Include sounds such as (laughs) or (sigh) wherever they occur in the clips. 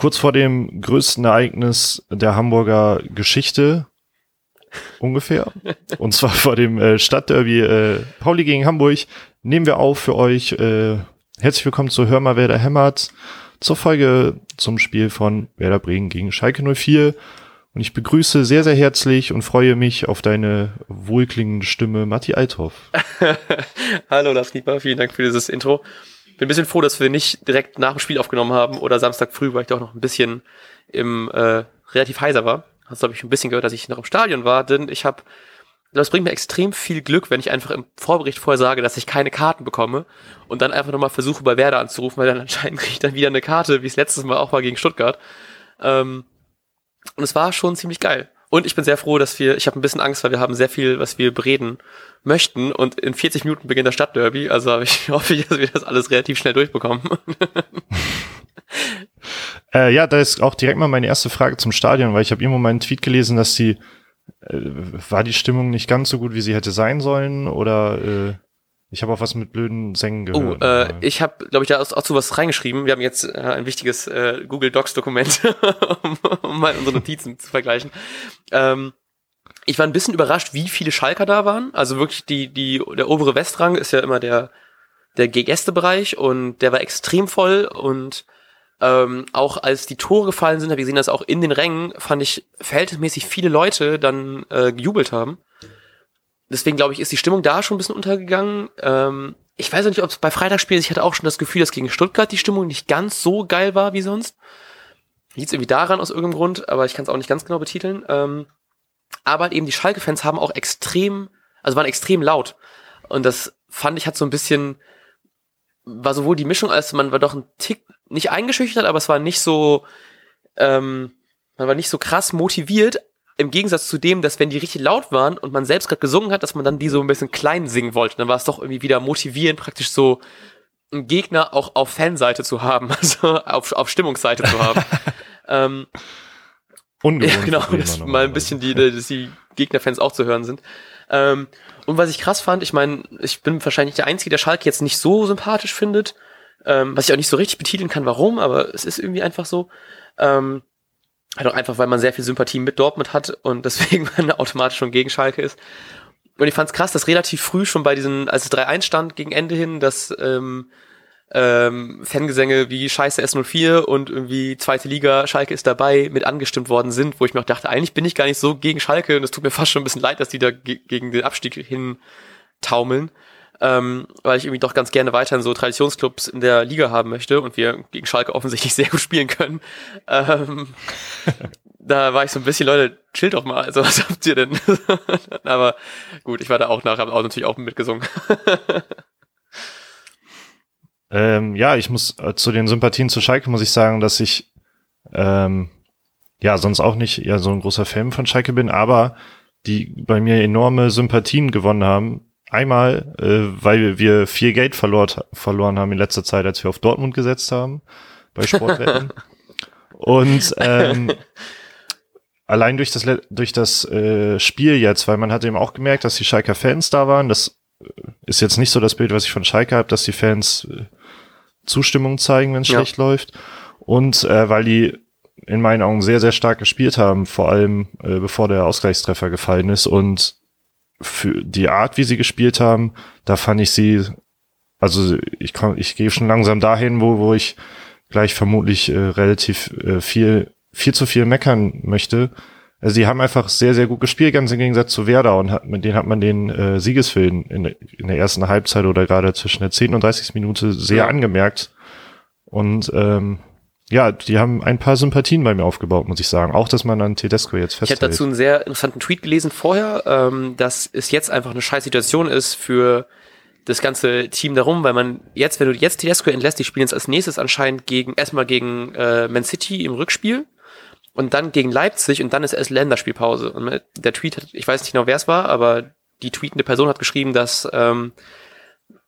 kurz vor dem größten Ereignis der Hamburger Geschichte ungefähr. (laughs) Und zwar vor dem äh, Stadtderby äh, Pauli gegen Hamburg nehmen wir auf für euch. Äh, herzlich willkommen zu Hör mal, wer da hämmert. Zur Folge zum Spiel von Werder Bremen gegen Schalke 04. Und ich begrüße sehr, sehr herzlich und freue mich auf deine wohlklingende Stimme, Matti Althoff. (laughs) Hallo, Lars Knieper, vielen Dank für dieses Intro. Bin ein bisschen froh, dass wir nicht direkt nach dem Spiel aufgenommen haben oder Samstag früh, weil ich doch noch ein bisschen im äh, relativ heiser war. Hast glaube ich ein bisschen gehört, dass ich noch im Stadion war, denn ich habe das bringt mir extrem viel Glück, wenn ich einfach im Vorbericht vorher sage, dass ich keine Karten bekomme und dann einfach nochmal versuche, bei Werder anzurufen, weil dann (laughs) anscheinend kriege ich dann wieder eine Karte, wie es letztes Mal auch war gegen Stuttgart. Ähm, und es war schon ziemlich geil. Und ich bin sehr froh, dass wir, ich habe ein bisschen Angst, weil wir haben sehr viel, was wir bereden möchten. Und in 40 Minuten beginnt das Stadtderby. Also ich (laughs) hoffe, dass wir das alles relativ schnell durchbekommen. (laughs) äh, ja, da ist auch direkt mal meine erste Frage zum Stadion, weil ich habe irgendwo meinen Tweet gelesen, dass die äh, war die Stimmung nicht ganz so gut, wie sie hätte sein sollen, oder äh, ich habe auch was mit blöden Sängen oh, gehört. Oh, äh, ich habe, glaube ich, da auch, auch zu was reingeschrieben. Wir haben jetzt äh, ein wichtiges äh, Google Docs Dokument, (laughs) um, um mal unsere Notizen zu vergleichen. Ähm, ich war ein bisschen überrascht, wie viele Schalker da waren. Also wirklich die, die, der obere Westrang ist ja immer der, der Gästebereich und der war extrem voll und ähm, auch als die Tore gefallen sind, habe ich gesehen, dass auch in den Rängen, fand ich, verhältnismäßig viele Leute dann äh, gejubelt haben deswegen glaube ich, ist die Stimmung da schon ein bisschen untergegangen. Ähm, ich weiß auch nicht, ob es bei Freitagsspielen, ich hatte auch schon das Gefühl, dass gegen Stuttgart die Stimmung nicht ganz so geil war wie sonst. Liegt irgendwie daran aus irgendeinem Grund, aber ich kann es auch nicht ganz genau betiteln. Ähm, aber halt eben die Schalke-Fans haben auch extrem, also waren extrem laut. Und das fand ich hat so ein bisschen, war sowohl die Mischung, als man war doch ein Tick nicht eingeschüchtert, aber es war nicht so, ähm, man war nicht so krass motiviert, im Gegensatz zu dem, dass wenn die richtig laut waren und man selbst gerade gesungen hat, dass man dann die so ein bisschen klein singen wollte. Dann war es doch irgendwie wieder motivierend, praktisch so einen Gegner auch auf Fanseite zu haben, (laughs) also auf, auf Stimmungsseite zu haben. (laughs) ähm, Ungewohnt ja, genau, dass mal ein bisschen die, dass die Gegnerfans auch zu hören sind. Ähm, und was ich krass fand, ich meine, ich bin wahrscheinlich der Einzige, der Schalke jetzt nicht so sympathisch findet, ähm, was ich auch nicht so richtig betiteln kann, warum, aber es ist irgendwie einfach so. Ähm, Halt auch einfach, weil man sehr viel Sympathie mit Dortmund hat und (laughs) deswegen man automatisch schon gegen Schalke ist. Und ich fand's krass, dass relativ früh schon bei diesen, als es 3-1 stand gegen Ende hin, dass ähm, ähm, Fangesänge wie Scheiße S04 und irgendwie zweite Liga, Schalke ist dabei, mit angestimmt worden sind, wo ich mir auch dachte, eigentlich bin ich gar nicht so gegen Schalke und es tut mir fast schon ein bisschen leid, dass die da gegen den Abstieg hin taumeln ähm, weil ich irgendwie doch ganz gerne weiterhin so Traditionsclubs in der Liga haben möchte und wir gegen Schalke offensichtlich (laughs) sehr gut spielen können. Ähm, (laughs) da war ich so ein bisschen, Leute, chill doch mal, also was habt ihr denn? (laughs) Aber gut, ich war da auch nachher, habe auch natürlich auch mitgesungen. ähm, ja, ich muss äh, zu den Sympathien zu Schalke muss ich sagen, dass ich ähm, ja sonst auch nicht ja so ein großer Fan von Schalke bin, aber die bei mir enorme Sympathien gewonnen haben, Einmal, äh, weil wir viel Geld verloren, verloren haben in letzter Zeit, als wir auf Dortmund gesetzt haben bei Sportwetten. (laughs) Und ähm, allein durch das durch das äh, Spiel jetzt, weil man hat eben auch gemerkt, dass die Schalker Fans da waren. Das äh, ist jetzt nicht so das Bild, was ich von Schalke habe, dass die Fans äh, Zustimmung zeigen, wenn es ja. schlecht läuft. Und äh, weil die in meinen Augen sehr, sehr stark gespielt haben, vor allem äh, bevor der Ausgleichstreffer gefallen ist und für die Art, wie sie gespielt haben, da fand ich sie, also ich komm, ich gehe schon langsam dahin, wo, wo ich gleich vermutlich äh, relativ äh, viel, viel zu viel meckern möchte. Also sie haben einfach sehr, sehr gut gespielt, ganz im Gegensatz zu Werder und hat, mit denen hat man den äh, Siegeswillen in, in der ersten Halbzeit oder gerade zwischen der 10. und 30. Minute sehr ja. angemerkt. Und ähm, ja, die haben ein paar Sympathien bei mir aufgebaut, muss ich sagen. Auch, dass man an Tedesco jetzt festhält. Ich habe dazu einen sehr interessanten Tweet gelesen vorher, ähm, dass es jetzt einfach eine scheiß Situation ist für das ganze Team darum, weil man jetzt, wenn du jetzt Tedesco entlässt, die spielen jetzt als nächstes anscheinend gegen, erstmal gegen äh, Man City im Rückspiel und dann gegen Leipzig und dann ist erst Länderspielpause. Und der Tweet, hat, ich weiß nicht genau, wer es war, aber die tweetende Person hat geschrieben, dass ähm,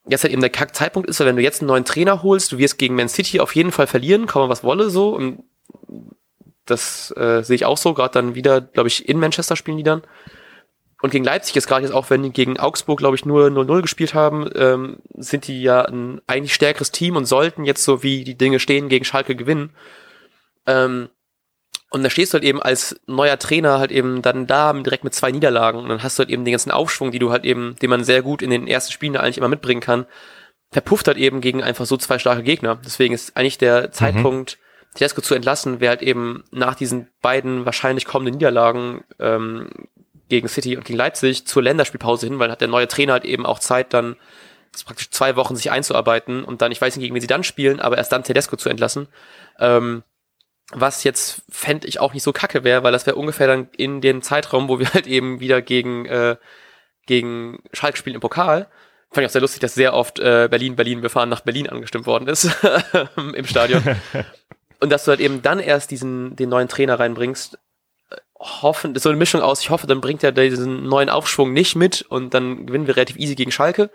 jetzt halt eben der Kack-Zeitpunkt ist, weil wenn du jetzt einen neuen Trainer holst, du wirst gegen Man City auf jeden Fall verlieren, komme was wolle so. Und das äh, sehe ich auch so, gerade dann wieder, glaube ich, in Manchester spielen die dann. Und gegen Leipzig ist gerade jetzt auch, wenn die gegen Augsburg, glaube ich, nur 0-0 gespielt haben, ähm, sind die ja ein eigentlich stärkeres Team und sollten jetzt so wie die Dinge stehen gegen Schalke gewinnen. Ähm, und da stehst du halt eben als neuer Trainer halt eben dann da direkt mit zwei Niederlagen und dann hast du halt eben den ganzen Aufschwung, die du halt eben, den man sehr gut in den ersten Spielen eigentlich immer mitbringen kann, verpufft halt eben gegen einfach so zwei starke Gegner. Deswegen ist eigentlich der mhm. Zeitpunkt, Tedesco zu entlassen, wäre halt eben nach diesen beiden wahrscheinlich kommenden Niederlagen ähm, gegen City und gegen Leipzig zur Länderspielpause hin, weil hat der neue Trainer halt eben auch Zeit, dann praktisch zwei Wochen sich einzuarbeiten und dann, ich weiß nicht, gegen wen sie dann spielen, aber erst dann Tedesco zu entlassen. Ähm, was jetzt fände ich auch nicht so kacke wäre, weil das wäre ungefähr dann in den Zeitraum, wo wir halt eben wieder gegen, äh, gegen Schalke spielen im Pokal. Fand ich auch sehr lustig, dass sehr oft äh, Berlin, Berlin, wir fahren nach Berlin angestimmt worden ist (laughs) im Stadion. Und dass du halt eben dann erst diesen, den neuen Trainer reinbringst, hoffen, so eine Mischung aus, ich hoffe, dann bringt er diesen neuen Aufschwung nicht mit und dann gewinnen wir relativ easy gegen Schalke.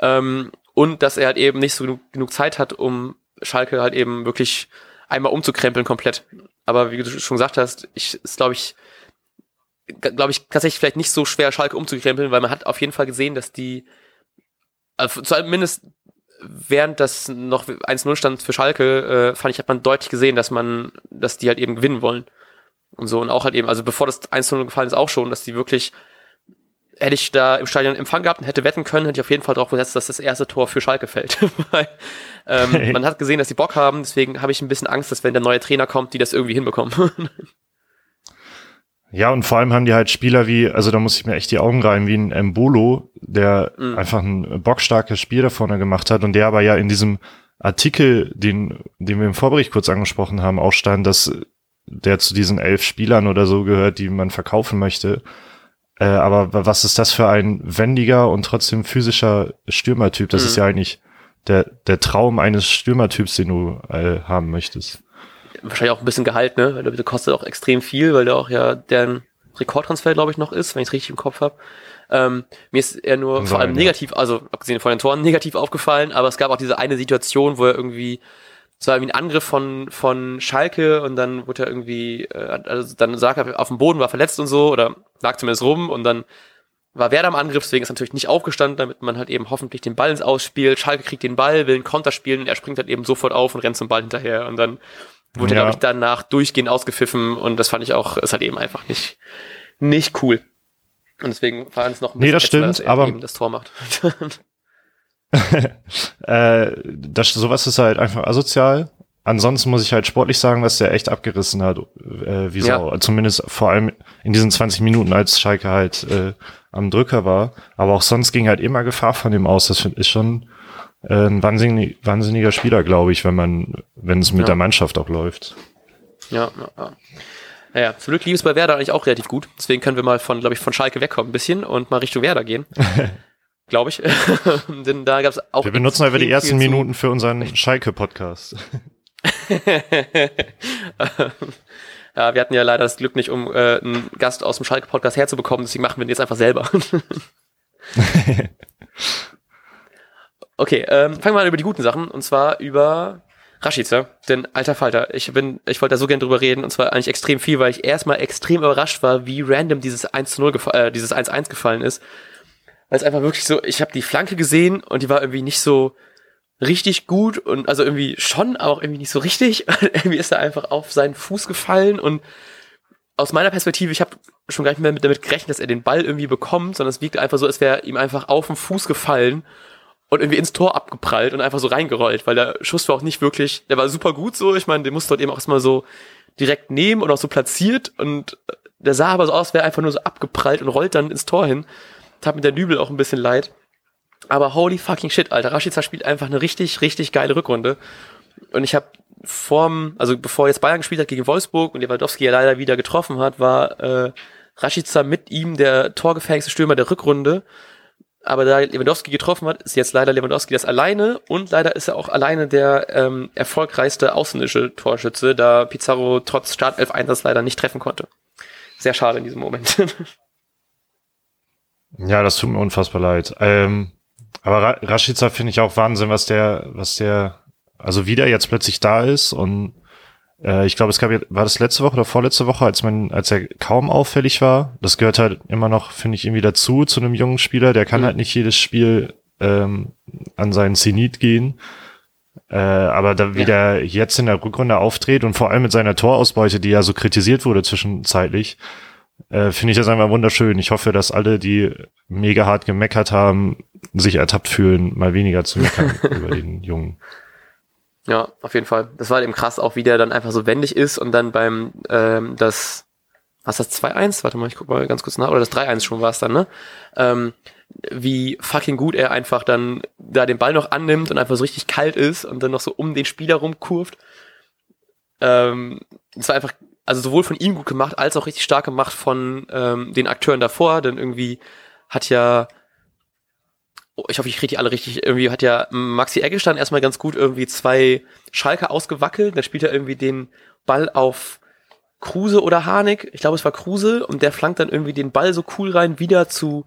Ähm, und dass er halt eben nicht so genug, genug Zeit hat, um Schalke halt eben wirklich einmal umzukrempeln komplett. Aber wie du schon gesagt hast, ich ist glaube ich glaube ich tatsächlich vielleicht nicht so schwer Schalke umzukrempeln, weil man hat auf jeden Fall gesehen, dass die also zumindest während das noch 1-0 stand für Schalke, äh, fand ich, hat man deutlich gesehen, dass man, dass die halt eben gewinnen wollen. Und so, und auch halt eben, also bevor das 1-0 gefallen ist, auch schon, dass die wirklich hätte ich da im Stadion Empfang gehabt und hätte wetten können, hätte ich auf jeden Fall darauf gesetzt, dass das erste Tor für Schalke fällt. (laughs) Weil, ähm, hey. Man hat gesehen, dass die Bock haben, deswegen habe ich ein bisschen Angst, dass wenn der neue Trainer kommt, die das irgendwie hinbekommen. (laughs) ja, und vor allem haben die halt Spieler wie, also da muss ich mir echt die Augen reiben, wie ein Mbolo, der mhm. einfach ein bockstarkes Spiel da vorne gemacht hat und der aber ja in diesem Artikel, den, den wir im Vorbericht kurz angesprochen haben, auch stand, dass der zu diesen elf Spielern oder so gehört, die man verkaufen möchte. Äh, aber was ist das für ein wendiger und trotzdem physischer Stürmertyp? Das mhm. ist ja eigentlich der, der Traum eines Stürmertyps, den du äh, haben möchtest. Wahrscheinlich auch ein bisschen Gehalt, ne? Weil der kostet auch extrem viel, weil der auch ja deren Rekordtransfer, glaube ich, noch ist, wenn ich es richtig im Kopf habe. Ähm, mir ist er nur Sein, vor allem negativ, ja. also abgesehen von den Toren, negativ aufgefallen, aber es gab auch diese eine Situation, wo er irgendwie es war irgendwie ein Angriff von, von Schalke und dann wurde er irgendwie, äh, also dann sag er auf dem Boden, war verletzt und so oder lag zumindest rum und dann war Werder am Angriff, deswegen ist natürlich nicht aufgestanden, damit man halt eben hoffentlich den Ball ins Ausspielt. Schalke kriegt den Ball, will einen Konter spielen und er springt halt eben sofort auf und rennt zum Ball hinterher und dann wurde ja. er, glaube ich, danach durchgehend ausgepfiffen und das fand ich auch, ist halt eben einfach nicht, nicht cool. Und deswegen war es noch ein bisschen nee, das stimmt, dass er aber eben das Tor macht. (laughs) äh, das, sowas ist halt einfach asozial. Ansonsten muss ich halt sportlich sagen, dass der echt abgerissen hat, äh, wie ja. so, zumindest vor allem in diesen 20 Minuten, als Schalke halt äh, am Drücker war. Aber auch sonst ging halt immer Gefahr von ihm aus. Das ist schon äh, ein wahnsinnig, wahnsinniger Spieler, glaube ich, wenn man, wenn es mit ja. der Mannschaft auch läuft. Ja, ja, ja. Naja, zum Glück lief es bei Werder eigentlich auch relativ gut. Deswegen können wir mal von, glaube ich, von Schalke wegkommen ein bisschen und mal Richtung Werder gehen. (laughs) glaube ich. (laughs) Denn da gab es auch. Wir benutzen einfach die ersten Minuten für unseren Schalke-Podcast. (laughs) ja, wir hatten ja leider das Glück nicht, um äh, einen Gast aus dem Schalke-Podcast herzubekommen, deswegen machen wir den jetzt einfach selber. (laughs) okay, ähm, fangen wir an über die guten Sachen. Und zwar über Rashica, denn alter Falter, ich bin, ich wollte da so gern drüber reden. Und zwar eigentlich extrem viel, weil ich erstmal extrem überrascht war, wie random dieses 1 zu 0 äh, dieses 1-1 gefallen ist. Weil es einfach wirklich so, ich habe die Flanke gesehen und die war irgendwie nicht so richtig gut und also irgendwie schon, aber auch irgendwie nicht so richtig. (laughs) irgendwie ist er einfach auf seinen Fuß gefallen und aus meiner Perspektive, ich habe schon gar nicht mehr damit gerechnet, dass er den Ball irgendwie bekommt, sondern es wirkte einfach so, als wäre ihm einfach auf den Fuß gefallen und irgendwie ins Tor abgeprallt und einfach so reingerollt, weil der Schuss war auch nicht wirklich, der war super gut so, ich meine, den musste dort eben auch erstmal so direkt nehmen und auch so platziert und der sah aber so aus, wäre einfach nur so abgeprallt und rollt dann ins Tor hin tat mir der Dübel auch ein bisschen leid. Aber holy fucking shit, Alter. Rashica spielt einfach eine richtig, richtig geile Rückrunde. Und ich habe vorm, also bevor jetzt Bayern gespielt hat gegen Wolfsburg und Lewandowski ja leider wieder getroffen hat, war äh, Rashica mit ihm der torgefährlichste Stürmer der Rückrunde. Aber da Lewandowski getroffen hat, ist jetzt leider Lewandowski das alleine und leider ist er auch alleine der ähm, erfolgreichste ausländische Torschütze, da Pizarro trotz Startelf-Einsatz leider nicht treffen konnte. Sehr schade in diesem Moment. (laughs) Ja, das tut mir unfassbar leid. Ähm, aber Rashica finde ich auch Wahnsinn, was der, was der, also wieder jetzt plötzlich da ist und äh, ich glaube, es gab war das letzte Woche oder vorletzte Woche, als man, als er kaum auffällig war. Das gehört halt immer noch, finde ich, irgendwie dazu zu einem jungen Spieler. Der kann mhm. halt nicht jedes Spiel ähm, an seinen Zenit gehen. Äh, aber da wie der jetzt in der Rückrunde auftritt und vor allem mit seiner Torausbeute, die ja so kritisiert wurde zwischenzeitlich, äh, finde ich das einfach wunderschön. Ich hoffe, dass alle, die mega hart gemeckert haben, sich ertappt fühlen, mal weniger zu meckern (laughs) über den Jungen. Ja, auf jeden Fall. Das war eben krass, auch wie der dann einfach so wendig ist und dann beim ähm, das was das 2-1? Warte mal, ich guck mal ganz kurz nach. Oder das 3-1 schon war es dann, ne? Ähm, wie fucking gut er einfach dann da den Ball noch annimmt und einfach so richtig kalt ist und dann noch so um den Spieler rumkurft. Ähm, das war einfach, also sowohl von ihm gut gemacht, als auch richtig stark gemacht von ähm, den Akteuren davor, denn irgendwie hat ja ich hoffe, ich kriege die alle richtig, irgendwie hat ja Maxi Eggestein erstmal ganz gut irgendwie zwei Schalke ausgewackelt, dann spielt er irgendwie den Ball auf Kruse oder Harnik, ich glaube es war Kruse, und der flankt dann irgendwie den Ball so cool rein, wieder zu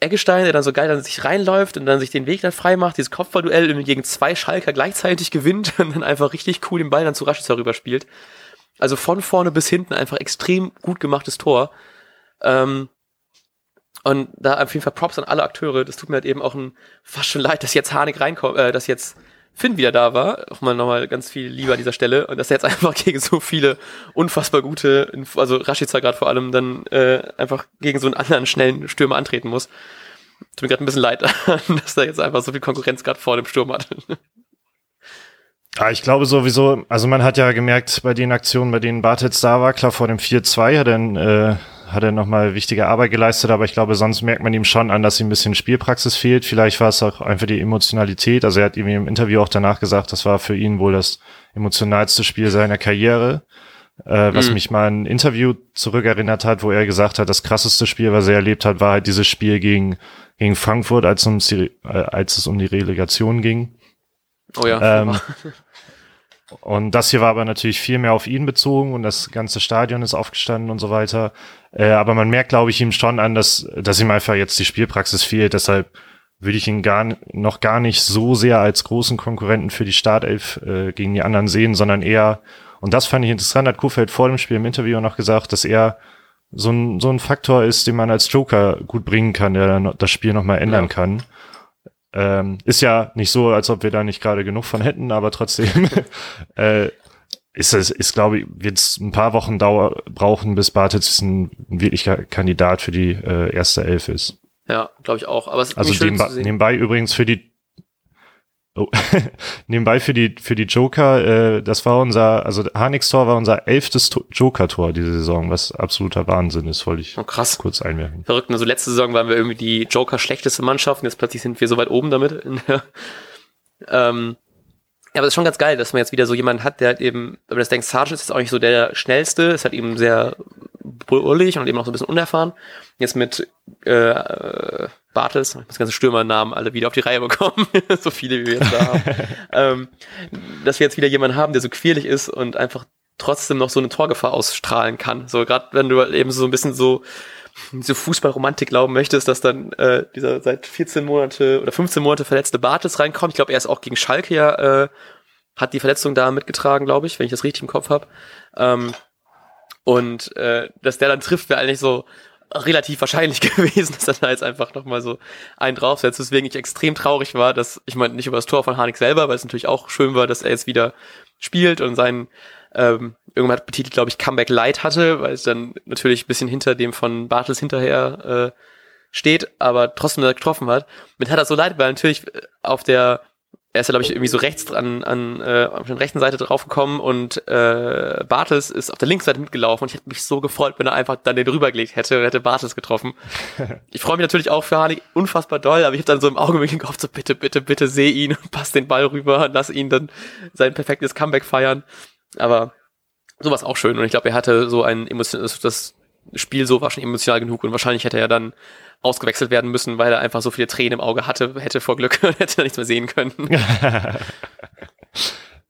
Eggestein, der dann so geil dann sich reinläuft und dann sich den Weg dann frei macht, dieses Kopfballduell irgendwie gegen zwei Schalker gleichzeitig gewinnt (laughs) und dann einfach richtig cool den Ball dann zu Rashica rüberspielt. Also von vorne bis hinten einfach extrem gut gemachtes Tor. Ähm, und da auf jeden Fall Props an alle Akteure. Das tut mir halt eben auch ein, fast schon leid, dass jetzt Harnik reinkommt, äh, dass jetzt Finn wieder da war. Auch mal nochmal ganz viel Liebe an dieser Stelle. Und dass er jetzt (laughs) einfach gegen so viele unfassbar gute, also Rashica gerade vor allem, dann äh, einfach gegen so einen anderen schnellen Stürmer antreten muss. Tut mir gerade ein bisschen leid, (laughs) dass er jetzt einfach so viel Konkurrenz gerade vor dem Sturm hat. (laughs) Ja, ich glaube sowieso, also man hat ja gemerkt bei den Aktionen, bei denen Bartels da war, klar vor dem 4-2 hat er, äh, hat er nochmal wichtige Arbeit geleistet, aber ich glaube, sonst merkt man ihm schon an, dass ihm ein bisschen Spielpraxis fehlt. Vielleicht war es auch einfach die Emotionalität. Also er hat ihm im Interview auch danach gesagt, das war für ihn wohl das emotionalste Spiel seiner Karriere. Äh, was mhm. mich mal ein Interview zurückerinnert hat, wo er gesagt hat, das krasseste Spiel, was er erlebt hat, war halt dieses Spiel gegen, gegen Frankfurt, als, ums die, äh, als es um die Relegation ging. Oh ja. Ähm, (laughs) und das hier war aber natürlich viel mehr auf ihn bezogen und das ganze Stadion ist aufgestanden und so weiter. Äh, aber man merkt, glaube ich, ihm schon an, dass, dass ihm einfach jetzt die Spielpraxis fehlt. Deshalb würde ich ihn gar noch gar nicht so sehr als großen Konkurrenten für die Startelf äh, gegen die anderen sehen, sondern eher, und das fand ich interessant, hat Kuhfeld vor dem Spiel im Interview noch gesagt, dass er so ein, so ein Faktor ist, den man als Joker gut bringen kann, der dann das Spiel nochmal ändern ja. kann. Ähm, ist ja nicht so, als ob wir da nicht gerade genug von hätten, aber trotzdem (laughs) äh, ist es, ist, glaube ich, wird es ein paar Wochen dauer brauchen, bis Bartels ein, ein wirklicher Kandidat für die äh, erste Elf ist. Ja, glaube ich auch. Aber es ist also nebenbei, nebenbei übrigens für die Oh. (laughs) Nebenbei für die, für die Joker, äh, das war unser, also Hanix Tor war unser elftes Joker-Tor diese Saison, was absoluter Wahnsinn ist, wollte ich oh, krass. kurz einmerken. Verrückt, also letzte Saison waren wir irgendwie die Joker-schlechteste Mannschaft und jetzt plötzlich sind wir so weit oben damit. (laughs) ähm, ja, aber das ist schon ganz geil, dass man jetzt wieder so jemanden hat, der halt eben, wenn man das denkt, Sargent ist jetzt auch nicht so der schnellste, ist halt eben sehr brüllig und eben auch so ein bisschen unerfahren. Jetzt mit äh, Bartels, ich muss ganze Stürmernamen alle wieder auf die Reihe bekommen, (laughs) so viele wie wir jetzt da haben, (laughs) ähm, dass wir jetzt wieder jemanden haben, der so quirlig ist und einfach trotzdem noch so eine Torgefahr ausstrahlen kann. So gerade wenn du halt eben so ein bisschen so so Fußballromantik glauben möchtest, dass dann äh, dieser seit 14 Monate oder 15 Monate verletzte Bartels reinkommt. Ich glaube, er ist auch gegen Schalke ja, äh, hat die Verletzung da mitgetragen, glaube ich, wenn ich das richtig im Kopf habe. Ähm, und äh, dass der dann trifft, wäre eigentlich so relativ wahrscheinlich (laughs) gewesen, dass er da jetzt einfach nochmal so einen draufsetzt. Deswegen ich extrem traurig war, dass, ich meine, nicht über das Tor von Harnik selber, weil es natürlich auch schön war, dass er jetzt wieder spielt und seinen ähm, irgendwann hat betitelt, glaube ich, Comeback Light hatte, weil es dann natürlich ein bisschen hinter dem von Bartels hinterher äh, steht, aber trotzdem getroffen hat. Mit hat er so leid, weil natürlich auf der er ist ja, glaube ich, irgendwie so rechts dran, an, äh, auf der rechten Seite draufgekommen und äh, Bartels ist auf der linken Seite mitgelaufen und ich hätte mich so gefreut, wenn er einfach dann den rübergelegt hätte und hätte Bartels getroffen. (laughs) ich freue mich natürlich auch für Harnik unfassbar doll, aber ich habe dann so im Augenblick gehofft, so bitte, bitte, bitte seh ihn und pass den Ball rüber und lass ihn dann sein perfektes Comeback feiern. Aber sowas auch schön und ich glaube, er hatte so ein emotional, das Spiel so war schon emotional genug und wahrscheinlich hätte er dann ausgewechselt werden müssen, weil er einfach so viele Tränen im Auge hatte, hätte vor Glück und (laughs) hätte nichts mehr sehen können. (laughs)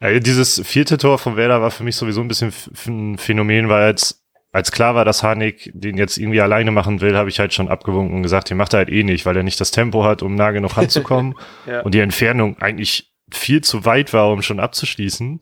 ja, dieses vierte Tor von Werder war für mich sowieso ein bisschen ein Phänomen, weil als, als klar war, dass Harnik den jetzt irgendwie alleine machen will, habe ich halt schon abgewunken und gesagt, den macht er halt eh nicht, weil er nicht das Tempo hat, um nah genug ranzukommen (laughs) ja. und die Entfernung eigentlich viel zu weit war, um schon abzuschließen.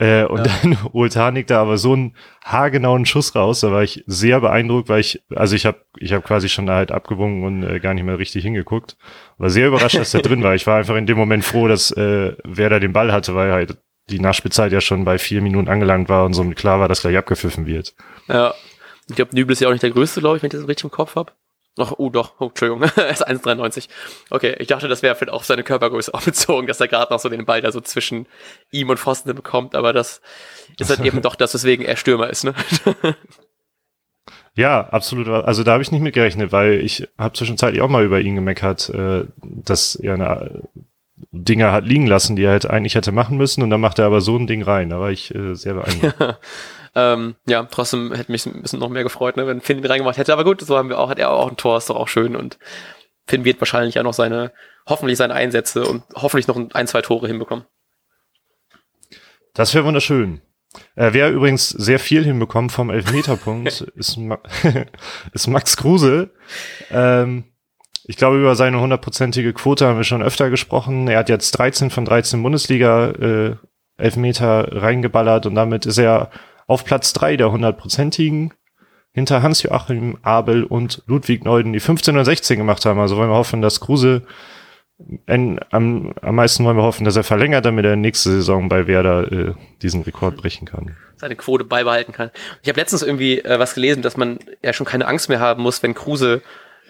Äh, und ja. dann holt Harnik da aber so einen haargenauen Schuss raus. Da war ich sehr beeindruckt, weil ich, also ich habe ich hab quasi schon halt abgewungen und äh, gar nicht mehr richtig hingeguckt. War sehr überrascht, dass der drin war. Ich war einfach in dem Moment froh, dass äh, wer da den Ball hatte, weil halt die Nachspielzeit ja schon bei vier Minuten angelangt war und so klar war, dass gleich abgepfiffen wird. Ja. Ich glaube, Nübel ist ja auch nicht der größte, glaube ich, wenn ich das richtig im Kopf habe. Ach, oh doch, oh, Entschuldigung, (laughs) er ist 1,93. Okay, ich dachte, das wäre vielleicht auf seine Körpergröße (laughs) auch bezogen, dass er gerade noch so den Ball da so zwischen ihm und Pfosten bekommt, aber das ist halt eben (laughs) doch das, weswegen er Stürmer ist, ne? Ja, absolut. Also da habe ich nicht mit gerechnet, weil ich habe zwischenzeitlich auch mal über ihn gemeckert, äh, dass er eine Dinge hat liegen lassen, die er halt eigentlich hätte machen müssen und dann macht er aber so ein Ding rein. Da war ich äh, sehr beeindruckt. Ähm, ja, trotzdem hätte mich ein bisschen noch mehr gefreut, ne, wenn Finn ihn reingemacht hätte. Aber gut, so haben wir auch, hat er auch ein Tor, ist doch auch schön. Und Finn wird wahrscheinlich auch noch seine, hoffentlich seine Einsätze und hoffentlich noch ein, zwei Tore hinbekommen. Das wäre wunderschön. Äh, wer übrigens sehr viel hinbekommt vom Elfmeterpunkt, (laughs) ist, Ma (laughs) ist Max Kruse. Ähm, ich glaube, über seine hundertprozentige Quote haben wir schon öfter gesprochen. Er hat jetzt 13 von 13 Bundesliga äh, Elfmeter reingeballert und damit ist er auf Platz drei der hundertprozentigen hinter Hans-Joachim Abel und Ludwig Neuden, die 15 und 16 gemacht haben. Also wollen wir hoffen, dass Kruse en, am, am meisten wollen wir hoffen, dass er verlängert, damit er nächste Saison bei Werder äh, diesen Rekord brechen kann. Seine Quote beibehalten kann. Ich habe letztens irgendwie äh, was gelesen, dass man ja schon keine Angst mehr haben muss, wenn Kruse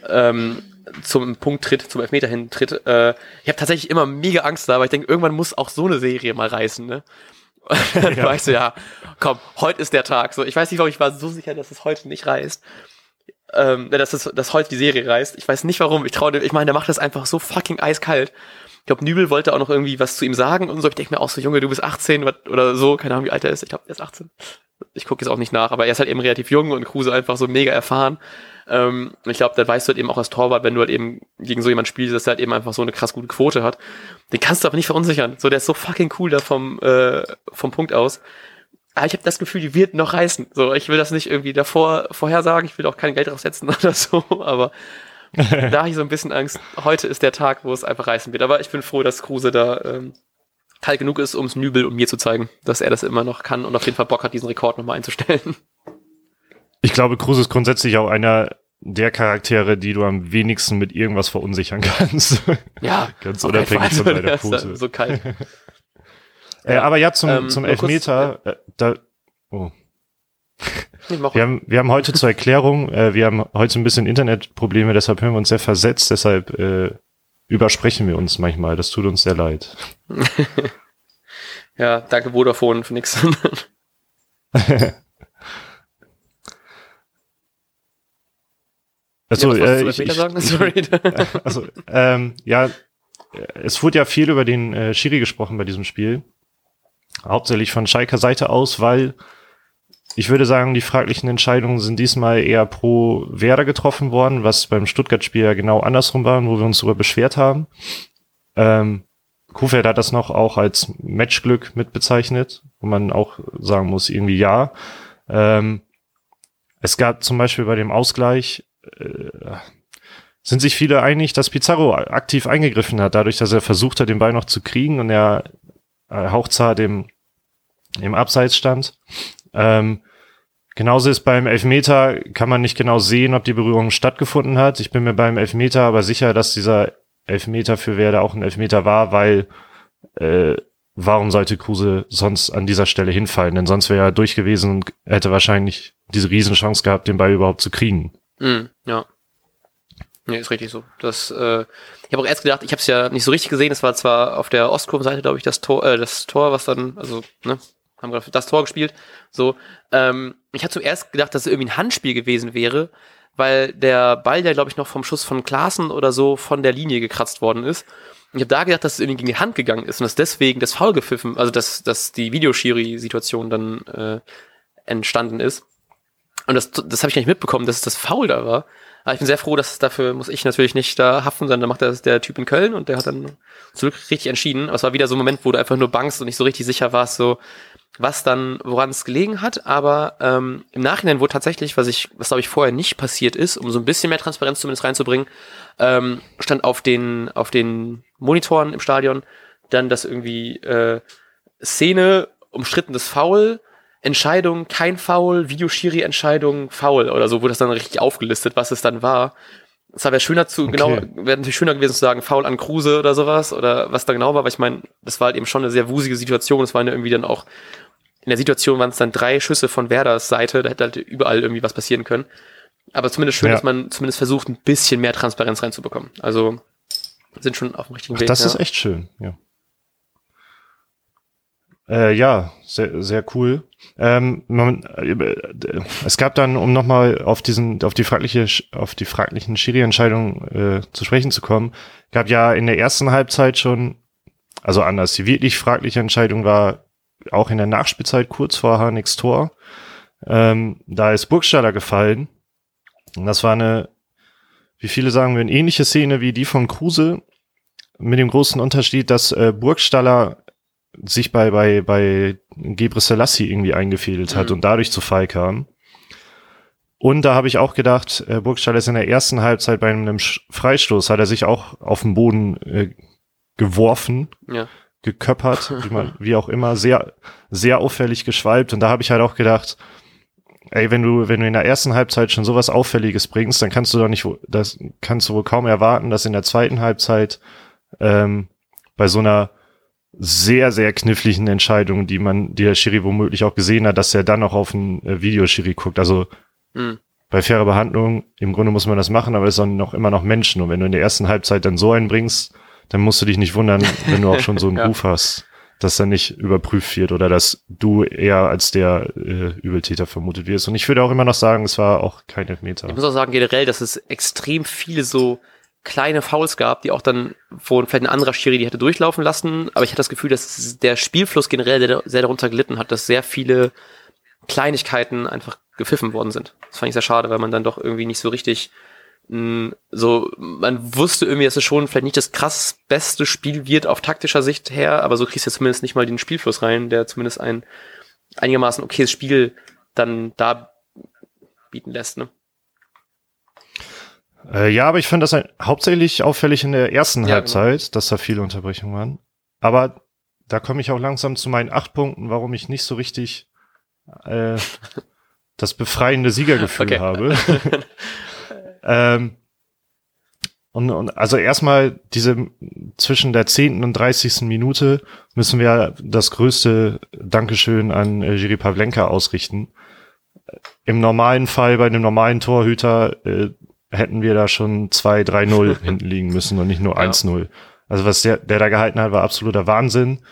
ähm, zum Punkt tritt, zum Elfmeter hin tritt. Äh, ich habe tatsächlich immer mega Angst da, aber ich denke, irgendwann muss auch so eine Serie mal reißen. Ne? Dann (laughs) ja. (laughs) weißt du, ja, komm, heute ist der Tag. So, ich weiß nicht, warum ich war so sicher, dass es heute nicht reißt. Ähm, dass, es, dass heute die Serie reißt. Ich weiß nicht warum. Ich traue ich meine, der macht das einfach so fucking eiskalt. Ich glaube, Nübel wollte auch noch irgendwie was zu ihm sagen und so. Ich denke mir auch so, Junge, du bist 18 oder so, keine Ahnung, wie alt er ist. Ich glaube, er ist 18. Ich gucke jetzt auch nicht nach, aber er ist halt eben relativ jung und Kruse einfach so mega erfahren. Ähm, ich glaube, da weißt du halt eben auch als Torwart, wenn du halt eben gegen so jemand spielst, dass er halt eben einfach so eine krass gute Quote hat. Den kannst du aber nicht verunsichern. So, der ist so fucking cool da vom, äh, vom Punkt aus. Aber ich habe das Gefühl, die wird noch reißen. So, ich will das nicht irgendwie davor vorhersagen, ich will auch kein Geld draufsetzen (laughs) oder so, aber (laughs) da habe ich so ein bisschen Angst. Heute ist der Tag, wo es einfach reißen wird. Aber ich bin froh, dass Kruse da ähm, kalt genug ist, ums Nübel und mir zu zeigen, dass er das immer noch kann und auf jeden Fall Bock hat, diesen Rekord nochmal einzustellen. Ich glaube, Kruse ist grundsätzlich auch einer der Charaktere, die du am wenigsten mit irgendwas verunsichern kannst. Ja. (laughs) Ganz unabhängig von seiner (laughs) Pose. So kalt. (laughs) äh, aber ja, zum, ähm, zum Elfmeter, kurz, äh, da, oh. Wir haben, wir haben heute zur Erklärung, äh, wir haben heute ein bisschen Internetprobleme, deshalb hören wir uns sehr versetzt, deshalb äh, übersprechen wir uns manchmal. Das tut uns sehr leid. (laughs) ja, danke Vodafone für nichts. (laughs) Also, ja, äh, ich, ich? (laughs) Sorry. also, ähm, ja, es wurde ja viel über den äh, Schiri gesprochen bei diesem Spiel. Hauptsächlich von Schalker Seite aus, weil ich würde sagen, die fraglichen Entscheidungen sind diesmal eher pro Werder getroffen worden, was beim Stuttgart-Spiel ja genau andersrum war, wo wir uns darüber beschwert haben. Ähm, Kuhfeld hat das noch auch als Matchglück mit bezeichnet, wo man auch sagen muss, irgendwie ja. Ähm, es gab zum Beispiel bei dem Ausgleich äh, sind sich viele einig, dass Pizarro aktiv eingegriffen hat, dadurch, dass er versucht hat, den Ball noch zu kriegen und er äh, hauchzart im, im Abseits stand. Ähm, genauso ist beim Elfmeter, kann man nicht genau sehen, ob die Berührung stattgefunden hat. Ich bin mir beim Elfmeter aber sicher, dass dieser Elfmeter für Werder auch ein Elfmeter war, weil äh, warum sollte Kruse sonst an dieser Stelle hinfallen? Denn sonst wäre er durch gewesen und hätte wahrscheinlich diese Riesenchance gehabt, den Ball überhaupt zu kriegen. Mm, ja. Nee, ist richtig so. Das, äh, ich habe auch erst gedacht, ich habe es ja nicht so richtig gesehen. Es war zwar auf der Ostkurvenseite, glaube ich, das Tor, äh, das Tor, was dann, also, ne, haben wir das Tor gespielt. So, ähm, ich hatte zuerst gedacht, dass es irgendwie ein Handspiel gewesen wäre, weil der Ball, der glaube ich noch vom Schuss von Klaassen oder so von der Linie gekratzt worden ist. Ich habe da gedacht, dass es irgendwie gegen die Hand gegangen ist und dass deswegen das Foul gepfiffen, also dass, dass die Videoschiri-Situation dann äh, entstanden ist. Und das, das habe ich gar nicht mitbekommen, dass es das Foul da war. Aber ich bin sehr froh, dass dafür muss ich natürlich nicht da haften, sondern da macht das der Typ in Köln und der hat dann zurück richtig entschieden. Aber es war wieder so ein Moment, wo du einfach nur bangst und nicht so richtig sicher warst, so was dann, woran es gelegen hat. Aber ähm, im Nachhinein wurde tatsächlich, was ich, was glaube ich vorher nicht passiert ist, um so ein bisschen mehr Transparenz zumindest reinzubringen, ähm, stand auf den auf den Monitoren im Stadion dann, dass irgendwie äh, Szene umstrittenes Foul, Entscheidung, kein Foul, Videoschiri-Entscheidung, Foul oder so, wurde das dann richtig aufgelistet, was es dann war. Es wäre schöner zu, genau, Okay. wäre natürlich schöner gewesen zu sagen, Foul an Kruse oder sowas oder was da genau war, weil ich meine, das war halt eben schon eine sehr wusige Situation. Es waren ja irgendwie dann auch, in der Situation waren es dann drei Schüsse von Werders Seite, da hätte halt überall irgendwie was passieren können. Aber zumindest schön, Ja. dass man zumindest versucht, ein bisschen mehr Transparenz reinzubekommen. Also sind schon auf dem richtigen Ach, Weg. das ja. ist echt schön, ja. Äh, ja, sehr, sehr cool. Ähm, man, äh, es gab dann, um nochmal auf diesen, auf die fragliche, auf die fraglichen Schiri-Entscheidungen äh, zu sprechen zu kommen, gab ja in der ersten Halbzeit schon, also anders, die wirklich fragliche Entscheidung war auch in der Nachspielzeit kurz vor Harnigs Tor. Ähm, da ist Burgstaller gefallen. Und das war eine, wie viele sagen wir, eine ähnliche Szene wie die von Kruse, mit dem großen Unterschied, dass äh, Burgstaller sich bei, bei, bei Gebre Selassie irgendwie eingefädelt hat Mhm. und dadurch zu Fall kam. Und da habe ich auch gedacht, äh, Burgstaller ist in der ersten Halbzeit bei einem Sch- Freistoß, hat er sich auch auf den Boden äh, geworfen, Ja. Geköppert, wie, man, wie auch immer, sehr, sehr auffällig geschwalbt. Und da habe ich halt auch gedacht, ey, wenn du, wenn du in der ersten Halbzeit schon sowas Auffälliges bringst, dann kannst du doch nicht, das kannst du wohl kaum erwarten, dass in der zweiten Halbzeit ähm, bei so einer sehr, sehr kniffligen Entscheidung, die man, die der Schiri womöglich auch gesehen hat, dass er dann noch auf den äh, Videoschiri guckt. Also Mhm. bei fairer Behandlung, im Grunde muss man das machen, aber es sind noch immer noch Menschen. Und wenn du in der ersten Halbzeit dann so einen bringst, dann musst du dich nicht wundern, wenn du auch schon so einen (laughs) Ja. Ruf hast, dass dann nicht überprüft wird oder dass du eher als der äh, Übeltäter vermutet wirst. Und ich würde auch immer noch sagen, es war auch kein Elfmeter. Ich muss auch sagen, generell, dass es extrem viele so kleine Fouls gab, die auch dann, wo vielleicht ein anderer Schiri die hätte durchlaufen lassen. Aber ich hatte das Gefühl, dass der Spielfluss generell sehr, darunter gelitten hat, dass sehr viele Kleinigkeiten einfach gepfiffen worden sind. Das fand ich sehr schade, weil man dann doch irgendwie nicht so richtig so, man wusste irgendwie, dass es schon vielleicht nicht das krass beste Spiel wird auf taktischer Sicht her, aber so kriegst du zumindest nicht mal den Spielfluss rein, der zumindest ein einigermaßen okayes Spiel dann da bieten lässt, ne? Äh, ja, aber ich finde das ein, hauptsächlich auffällig in der ersten Ja, Halbzeit, dass da viele Unterbrechungen waren. Aber da komme ich auch langsam zu meinen acht Punkten, warum ich nicht so richtig äh, (laughs) das befreiende Siegergefühl Okay. habe. (laughs) ähm, und, und also erstmal diese zwischen der 10. und 30. Minute müssen wir das größte Dankeschön an äh, Jiri Pavlenka ausrichten. Im normalen Fall bei einem normalen Torhüter äh, hätten wir da schon 2-3-0 (laughs) hinten liegen müssen und nicht nur Ja. 1-0. Also was der, der da gehalten hat, war absoluter Wahnsinn.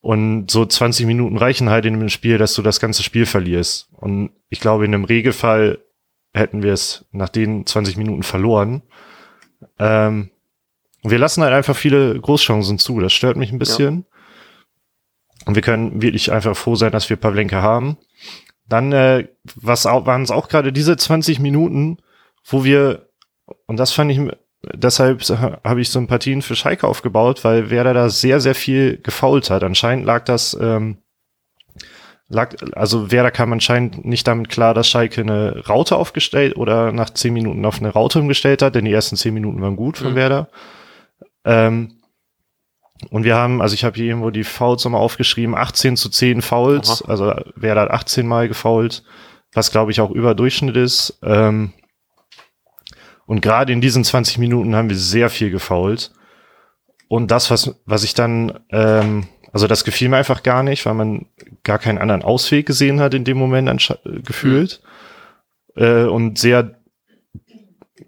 Und so 20 Minuten reichen halt in einem Spiel, dass du das ganze Spiel verlierst. Und ich glaube, in einem Regelfall hätten wir es nach den 20 Minuten verloren. Ähm, wir lassen halt einfach viele Großchancen zu. Das stört mich ein bisschen. Und wir können wirklich einfach froh sein, dass wir Pavlenka haben. Dann, äh, was auch, waren es auch gerade diese 20 Minuten, wo wir, und das fand ich, deshalb habe ich Sympathien für Schalke aufgebaut, weil Werder da sehr, sehr viel gefault hat. Anscheinend lag das, ähm, lag, also Werder kam anscheinend nicht damit klar, dass Schalke eine Raute aufgestellt oder nach 10 Minuten auf eine Raute umgestellt hat, denn die ersten 10 Minuten waren gut von Mhm. Werder. Ähm, und wir haben, also ich habe hier irgendwo die Fouls nochmal aufgeschrieben, 18 zu 10 Fouls, Aha. also Werder hat 18 Mal gefoult, was glaube ich auch über Durchschnitt ist. Ähm, und gerade in diesen 20 Minuten haben wir sehr viel gefault. Und das, was, was ich dann, ähm, also das gefiel mir einfach gar nicht, weil man gar keinen anderen Ausweg gesehen hat in dem Moment äh, gefühlt. Äh, und sehr,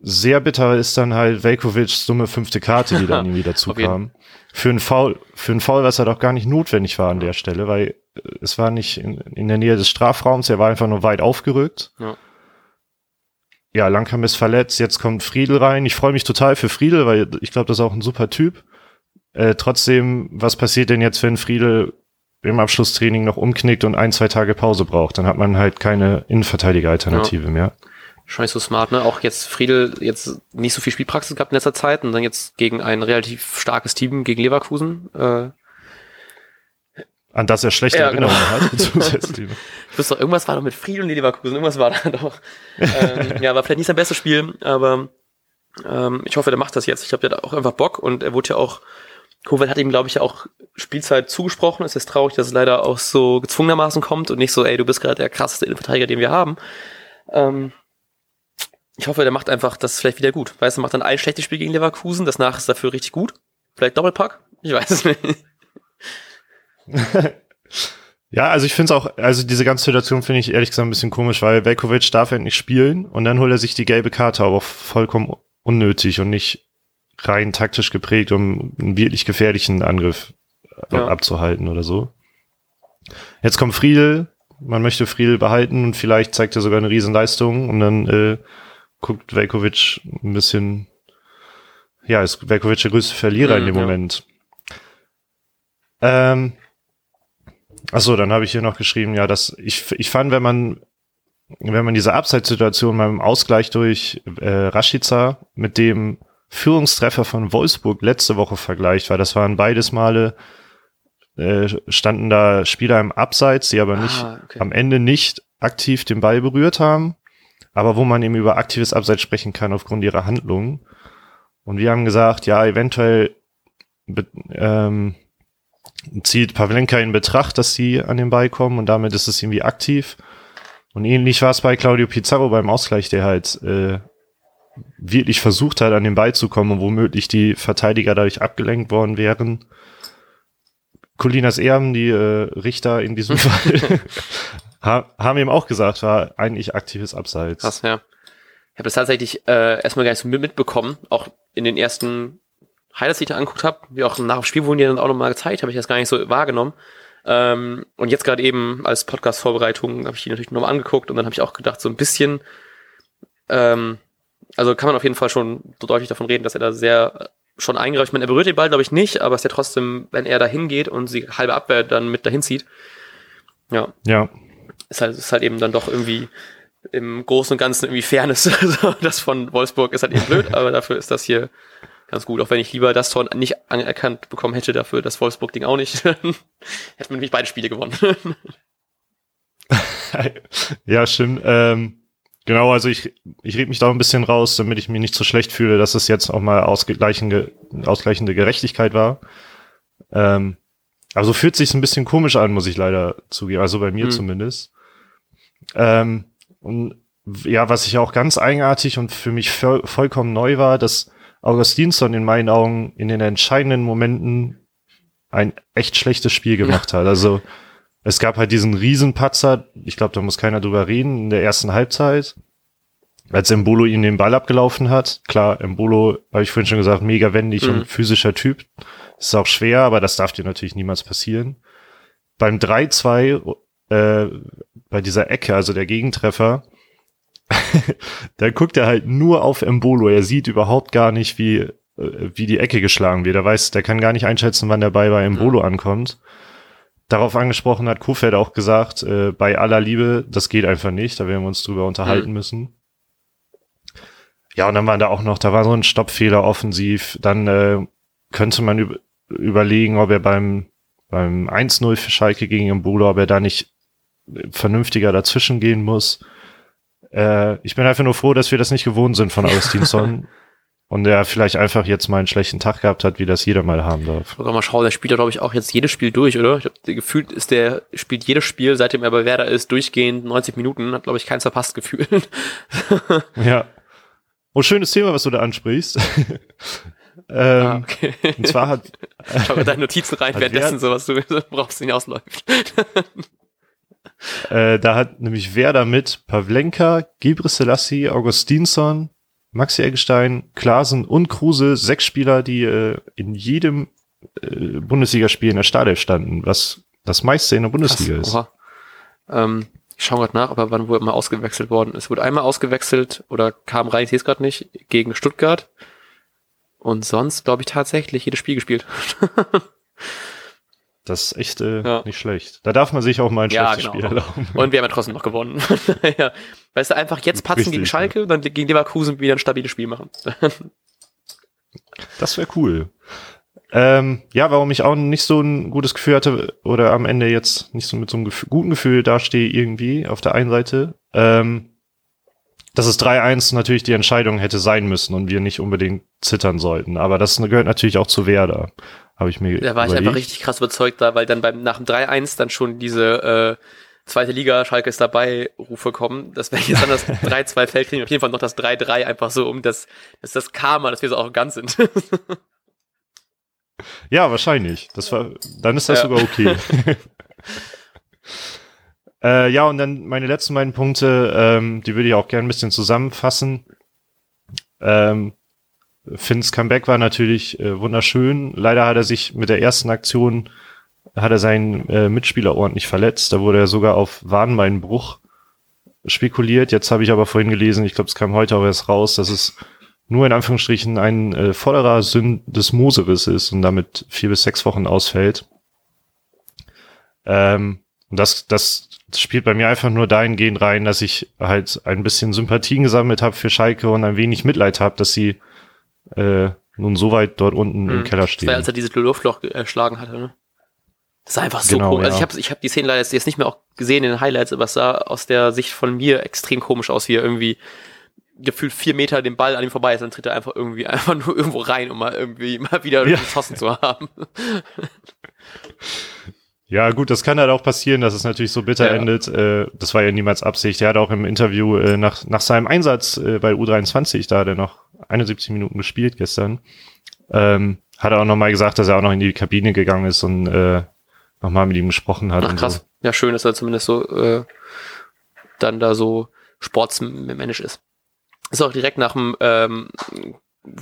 sehr bitter ist dann halt Velkovics dumme fünfte Karte, die dann (laughs) irgendwie dazu jeden. kam. Für ein Foul, für ein Foul, was halt auch gar nicht notwendig war an der Stelle, weil äh, es war nicht in, in der Nähe des Strafraums, er war einfach nur weit aufgerückt. Ja. Ja, Langkamp ist verletzt, jetzt kommt Friedel rein. Ich freue mich total für Friedel, weil ich glaube, das ist auch ein super Typ. Äh, trotzdem, was passiert denn jetzt, wenn Friedel im Abschlusstraining noch umknickt und ein, zwei Tage Pause braucht? Dann hat man halt keine Innenverteidiger-Alternative mehr. Schon nicht so smart, ne? Auch jetzt Friedel jetzt nicht so viel Spielpraxis gehabt in letzter Zeit und dann jetzt gegen ein relativ starkes Team, gegen Leverkusen. Äh, An das er schlechte Ja, genau. Erinnerungen hat. (laughs) zusätzlich. ich wusste doch, irgendwas war doch mit Friedel und Leverkusen, irgendwas war da (laughs) doch. ähm, ja, war vielleicht nicht sein bestes Spiel, aber ähm, ich hoffe, der macht das jetzt. Ich glaube, der hat auch einfach Bock und er wurde ja auch Kowal hat ihm, glaube ich, auch Spielzeit zugesprochen. Es ist traurig, dass es leider auch so gezwungenermaßen kommt und nicht so, ey, du bist gerade der krasseste Innenverteidiger, den wir haben. Ähm, ich hoffe, der macht einfach das vielleicht wieder gut. Weißt du, macht dann ein schlechtes Spiel gegen Leverkusen, das nach ist dafür richtig gut. Vielleicht Doppelpack? Ich weiß es nicht. (laughs) ja, also ich finde es auch, also diese ganze Situation finde ich ehrlich gesagt ein bisschen komisch, weil Velkovic darf endlich spielen und dann holt er sich die gelbe Karte, aber vollkommen unnötig und nicht rein taktisch geprägt, um einen wirklich gefährlichen Angriff äh, ja. abzuhalten oder so. Jetzt kommt Friedel, man möchte Friedel behalten und vielleicht zeigt er sogar eine Riesenleistung und dann äh, guckt Velkovic ein bisschen, ja, ist Velkovic der größte Verlierer mhm, in dem ja. Moment. Ähm, achso, dann habe ich hier noch geschrieben, ja, dass ich, ich fand, wenn man wenn man diese Abseitssituation beim Ausgleich durch äh, Rashica mit dem Führungstreffer von Wolfsburg letzte Woche vergleicht, weil das waren beides Male äh, standen da Spieler im Abseits, die aber nicht ah, okay. am Ende nicht aktiv den Ball berührt haben, aber wo man eben über aktives Abseits sprechen kann aufgrund ihrer Handlungen. Und wir haben gesagt, ja, eventuell ähm, zieht Pavlenka in Betracht, dass sie an den Ball kommen und damit ist es irgendwie aktiv. Und ähnlich war es bei Claudio Pizarro beim Ausgleich, der halt äh, wirklich versucht hat, an den Ball zu kommen und womöglich die Verteidiger dadurch abgelenkt worden wären. Colinas Erben, die äh, Richter in diesem (laughs) Fall, (laughs) haben ihm auch gesagt, war eigentlich aktives Abseits. Krass, ja. Ich habe das tatsächlich äh, erstmal gar nicht so mitbekommen, auch in den ersten Highlights, die ich da angeguckt habe, wie auch nach dem Spiel wurden die dann auch nochmal gezeigt, habe ich das gar nicht so wahrgenommen. Ähm, und jetzt gerade eben als Podcast-Vorbereitung habe ich die natürlich nochmal angeguckt und dann habe ich auch gedacht, so ein bisschen, ähm, also kann man auf jeden Fall schon so deutlich davon reden, dass er da sehr schon eingreift. Ich meine, er berührt den Ball, glaube ich, nicht, aber es ist ja trotzdem, wenn er da hingeht und die halbe Abwehr dann mit dahin zieht. Ja. Ja. Ist halt, ist halt eben dann doch irgendwie im Großen und Ganzen irgendwie Fairness. (laughs) das von Wolfsburg ist halt eben blöd, aber dafür ist das hier ganz gut. Auch wenn ich lieber das Tor nicht anerkannt bekommen hätte dafür, das Wolfsburg-Ding auch nicht. (laughs) hätte man nämlich beide Spiele gewonnen. (laughs) ja, stimmt. Ähm Genau, also ich, ich rede mich da ein bisschen raus, damit ich mich nicht so schlecht fühle, dass es jetzt auch mal ausgleichende, ausgleichende Gerechtigkeit war. Ähm, also fühlt sich ein bisschen komisch an, muss ich leider zugeben, also bei mir mhm. zumindest. Ähm, und ja, was ich auch ganz eigenartig und für mich voll, vollkommen neu war, dass Augustinsson in meinen Augen in den entscheidenden Momenten ein echt schlechtes Spiel (laughs) gemacht hat. Also es gab halt diesen Riesenpatzer, ich glaube, da muss keiner drüber reden, in der ersten Halbzeit, als Embolo ihn den Ball abgelaufen hat. Klar, Embolo, habe ich vorhin schon gesagt, mega wendig mhm. und physischer Typ. ist auch schwer, aber das darf dir natürlich niemals passieren. Beim 3-2, äh, bei dieser Ecke, also der Gegentreffer, (laughs) da guckt er halt nur auf Embolo. Er sieht überhaupt gar nicht, wie, äh, wie die Ecke geschlagen wird. Er weiß, der kann gar nicht einschätzen, wann der Ball bei Embolo mhm. ankommt darauf angesprochen hat Kofeld auch gesagt, äh, bei aller Liebe, das geht einfach nicht, da werden wir uns drüber unterhalten mhm. müssen. Ja, und dann war da auch noch, da war so ein Stoppfehler offensiv, dann äh, könnte man üb überlegen, ob er beim, beim 1-0 für Schalke gegen Embolo, ob er da nicht vernünftiger dazwischen gehen muss. Äh, ich bin einfach nur froh, dass wir das nicht gewohnt sind von (laughs) Augustinsson. Und er vielleicht einfach jetzt mal einen schlechten Tag gehabt hat, wie das jeder mal haben darf. Sogar mal schauen, der spielt ja, glaube ich, auch jetzt jedes Spiel durch, oder? Ich hab, gefühlt ist der, spielt jedes Spiel, seitdem er bei Werder ist, durchgehend 90 Minuten, hat, glaube ich, keins verpasst gefühlt. (laughs) ja. Oh, schönes Thema, was du da ansprichst. (laughs) ähm, ah, okay. Und zwar hat. (laughs) Schau mal deine Notizen rein, währenddessen so, was du brauchst, hinausläuft. äh, da hat nämlich Werder mit Pavlenka, Gibre Selassie, Augustinsson, Maxi Eggestein, Klaasen und Kruse, sechs Spieler, die äh, in jedem äh, Bundesligaspiel in der Startelf standen, was das meiste in der Bundesliga Krass, ist. Oha. Ähm, ich schaue gerade nach, aber wann wurde mal ausgewechselt worden ist. Wurde einmal ausgewechselt oder kam rein, ich sehe es gerade nicht, gegen Stuttgart. Und sonst, glaube ich, tatsächlich jedes Spiel gespielt. (laughs) Das ist echt äh, ja. nicht schlecht. Da darf man sich auch mal ein ja, schlechtes genau. Spiel erlauben. Und wir haben ja trotzdem noch gewonnen. (laughs) ja. Weißt du, einfach jetzt patzen Richtig, gegen Schalke und dann gegen Leverkusen wieder ein stabiles Spiel machen. das wäre cool. Ähm, ja, warum ich auch nicht so ein gutes Gefühl hatte oder am Ende jetzt nicht so mit so einem Gefühl, guten Gefühl dastehe irgendwie auf der einen Seite. Ähm, dass es 3-1 natürlich die Entscheidung hätte sein müssen und wir nicht unbedingt zittern sollten. Aber das gehört natürlich auch zu Werder. Habe ich mir Da war ich einfach richtig krass überzeugt da, weil dann beim nach dem 3-1 dann schon diese äh, zweite Liga, Schalke ist dabei, Rufe kommen. Das wäre jetzt dann das (laughs) 3-2 Feld kriegen, auf jeden Fall noch das 3-3 einfach so, um das, das ist das Karma, dass wir so arrogant sind. (laughs) ja, wahrscheinlich. Das war, dann ist das ja. sogar okay. (laughs) äh, ja, und dann meine letzten beiden Punkte, ähm, die würde ich auch gerne ein bisschen zusammenfassen. Ähm, Finns Comeback war natürlich äh, wunderschön. Leider hat er sich mit der ersten Aktion hat er seinen äh, Mitspieler ordentlich verletzt. Da wurde er sogar auf Wadenbeinbruch spekuliert. Jetzt habe ich aber vorhin gelesen, ich glaube, es kam heute auch erst raus, dass es nur in Anführungsstrichen ein äh, vollerer Syndesmoseriss ist und damit vier bis sechs Wochen ausfällt. Ähm, und das, das spielt bei mir einfach nur dahingehend rein, dass ich halt ein bisschen Sympathien gesammelt habe für Schalke und ein wenig Mitleid habe, dass sie äh, nun so weit dort unten mhm. im Keller stehen. Das war, als er dieses Luftloch geschlagen hatte, ne? Das ist einfach so genau, cool. Also ja. ich habe ich hab die Szene leider jetzt nicht mehr auch gesehen in den Highlights, aber es sah aus der Sicht von mir extrem komisch aus, wie er irgendwie gefühlt vier Meter den Ball an ihm vorbei ist, dann tritt er einfach irgendwie (laughs) einfach nur irgendwo rein, um mal irgendwie mal wieder ja. geschossen zu haben. (laughs) Ja, gut, das kann halt auch passieren, dass es natürlich so bitter ja. endet. Äh, das war ja niemals Absicht. Er hat auch im Interview äh, nach, nach seinem Einsatz äh, bei U23, da hat er noch 71 Minuten gespielt gestern, ähm, hat er auch nochmal gesagt, dass er auch noch in die Kabine gegangen ist und äh, nochmal mit ihm gesprochen hat. Ach, krass. So. Ja, schön, dass er zumindest so äh, dann da so sportsmännisch ist. Ist auch direkt nach dem, ähm,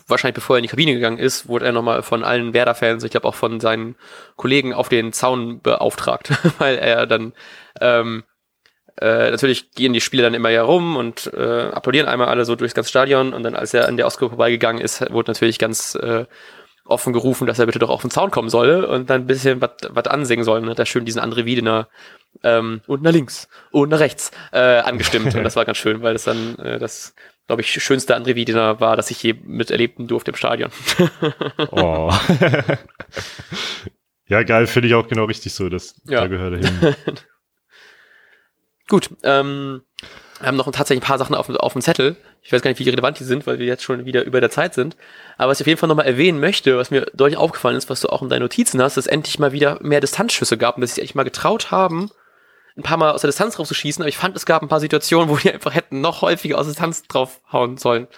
wahrscheinlich bevor er in die Kabine gegangen ist, wurde er nochmal von allen Werder-Fans, ich glaube auch von seinen Kollegen auf den Zaun beauftragt, (laughs) weil er dann ähm, äh, natürlich gehen die Spieler dann immer ja rum und äh, applaudieren einmal alle so durchs ganze Stadion und dann, als er an der Oscar vorbeigegangen ist, wurde natürlich ganz äh, offen gerufen, dass er bitte doch auf den Zaun kommen solle und dann ein bisschen was ansingen soll. Und hat er schön diesen André Wiedener ähm, und nach links und nach rechts äh, angestimmt. und das war ganz schön, weil das dann äh, das, glaube ich, schönste André Wiedener war, das ich je miterleben durfte im Stadion. (laughs) oh. (laughs) ja, geil, finde ich auch genau richtig so. Das, ja. Da gehört er hin. (laughs) Gut, ähm, wir haben noch tatsächlich ein paar Sachen auf, auf dem Zettel. Ich weiß gar nicht, wie relevant die sind, weil wir jetzt schon wieder über der Zeit sind. Aber was ich auf jeden Fall nochmal erwähnen möchte, was mir deutlich aufgefallen ist, was du auch in deinen Notizen hast, dass es endlich mal wieder mehr Distanzschüsse gab und dass sie sich echt mal getraut haben, ein paar Mal aus der Distanz drauf zu schießen. Aber ich fand, es gab ein paar Situationen, wo die einfach hätten noch häufiger aus der Distanz draufhauen sollen.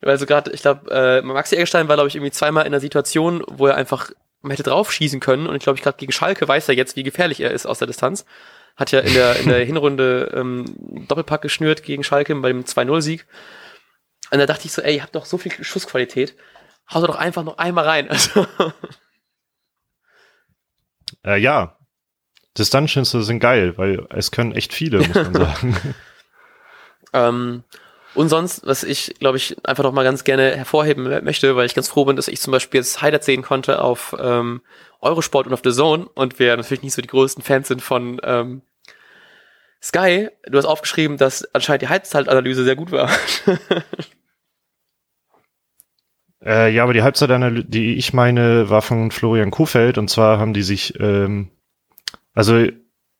Weil so gerade, ich glaube, äh, Maxi Eggestein war, glaube ich, irgendwie zweimal in einer Situation, wo er einfach man hätte drauf schießen können. Und ich glaube, ich gerade gegen Schalke weiß er jetzt, wie gefährlich er ist aus der Distanz. Hat ja in der, in der (laughs) Hinrunde ähm, Doppelpack geschnürt gegen Schalke bei dem 2-0-Sieg. Und da dachte ich so, ey, ihr habt doch so viel Schussqualität. Haut doch einfach noch einmal rein. (laughs) Also. Äh, ja. Distanzschüsse sind geil, weil es können echt viele, muss man (laughs) sagen. ähm, und sonst, was ich, glaube ich, einfach noch mal ganz gerne hervorheben möchte, weil ich ganz froh bin, dass ich zum Beispiel jetzt Highlights sehen konnte auf ähm, Eurosport und auf The Zone und wir natürlich nicht so die größten Fans sind von ähm, Sky. Du hast aufgeschrieben, dass anscheinend die Halbzeitanalyse sehr gut war. (laughs) äh, ja, aber die Halbzeitanalyse, die ich meine, war von Florian Kofeld und zwar haben die sich, ähm, also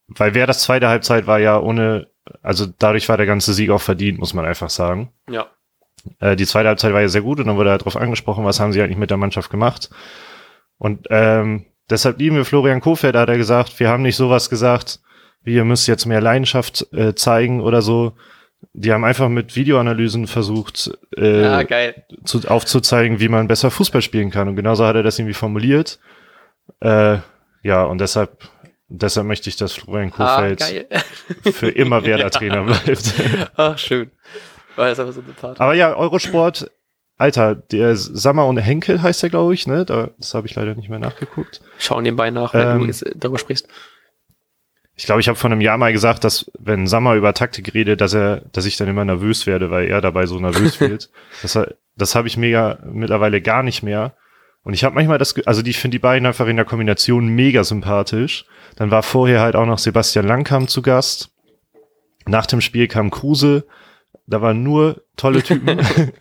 weil wer das zweite Halbzeit war ja ohne, also dadurch war der ganze Sieg auch verdient, muss man einfach sagen. Ja. Äh, die zweite Halbzeit war ja sehr gut und dann wurde darauf angesprochen, was haben sie eigentlich mit der Mannschaft gemacht. Und ähm, deshalb lieben wir Florian Kofeld, da hat er gesagt, wir haben nicht sowas gesagt, wie ihr müsst jetzt mehr Leidenschaft äh, zeigen oder so. Die haben einfach mit Videoanalysen versucht, äh, ja, zu, aufzuzeigen, wie man besser Fußball spielen kann. Und genauso hat er das irgendwie formuliert. Äh, ja, und deshalb, deshalb möchte ich, dass Florian ah, Kofeld ah, (laughs) für immer Werder-Trainer (laughs) ja. bleibt. (laughs) Ach, schön. War jetzt aber so Aber ja, Eurosport, Alter, der Sammer und Henkel heißt er, glaube ich, ne? Da, das habe ich leider nicht mehr nachgeguckt. Schauen nebenbei nach, wenn ähm, du jetzt darüber sprichst. Ich glaube, ich habe vor einem Jahr mal gesagt, dass wenn Sammer über Taktik redet, dass er, dass ich dann immer nervös werde, weil er dabei so nervös (laughs) wird. Das, das habe ich mega mittlerweile gar nicht mehr. Und ich habe manchmal das, also die, ich finde die beiden einfach in der Kombination mega sympathisch. Dann war vorher halt auch noch Sebastian Langkamp zu Gast. Nach dem Spiel kam Kruse. Da waren nur tolle Typen.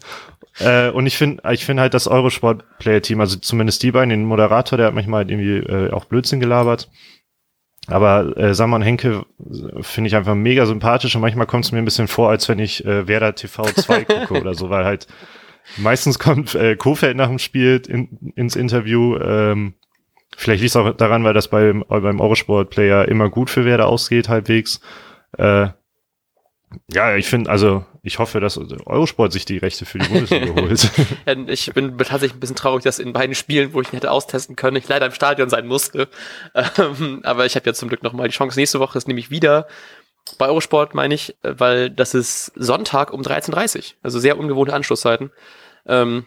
(laughs) äh, und ich finde, ich finde halt das Eurosport-Player-Team, also zumindest die beiden, den Moderator, der hat manchmal halt irgendwie äh, auch Blödsinn gelabert. Aber äh, Saman Henke finde ich einfach mega sympathisch und manchmal kommt es mir ein bisschen vor, als wenn ich äh, Werder TV 2 (laughs) gucke oder so, weil halt meistens kommt äh, Kofeld nach dem Spiel in, ins Interview ähm, vielleicht liegt es auch daran, weil das beim, beim Eurosport-Player immer gut für Werder ausgeht, halbwegs. Äh, ja, ich finde, also ich hoffe, dass Eurosport sich die Rechte für die Bundesliga holt. (laughs) ich bin tatsächlich ein bisschen traurig, dass in beiden Spielen, wo ich ihn hätte austesten können, ich leider im Stadion sein musste. Ähm, aber ich habe ja zum Glück nochmal die Chance. Nächste Woche ist nämlich wieder bei Eurosport, meine ich, weil das ist Sonntag um 13.30 Uhr. Also sehr ungewohnte Anschlusszeiten. Ähm,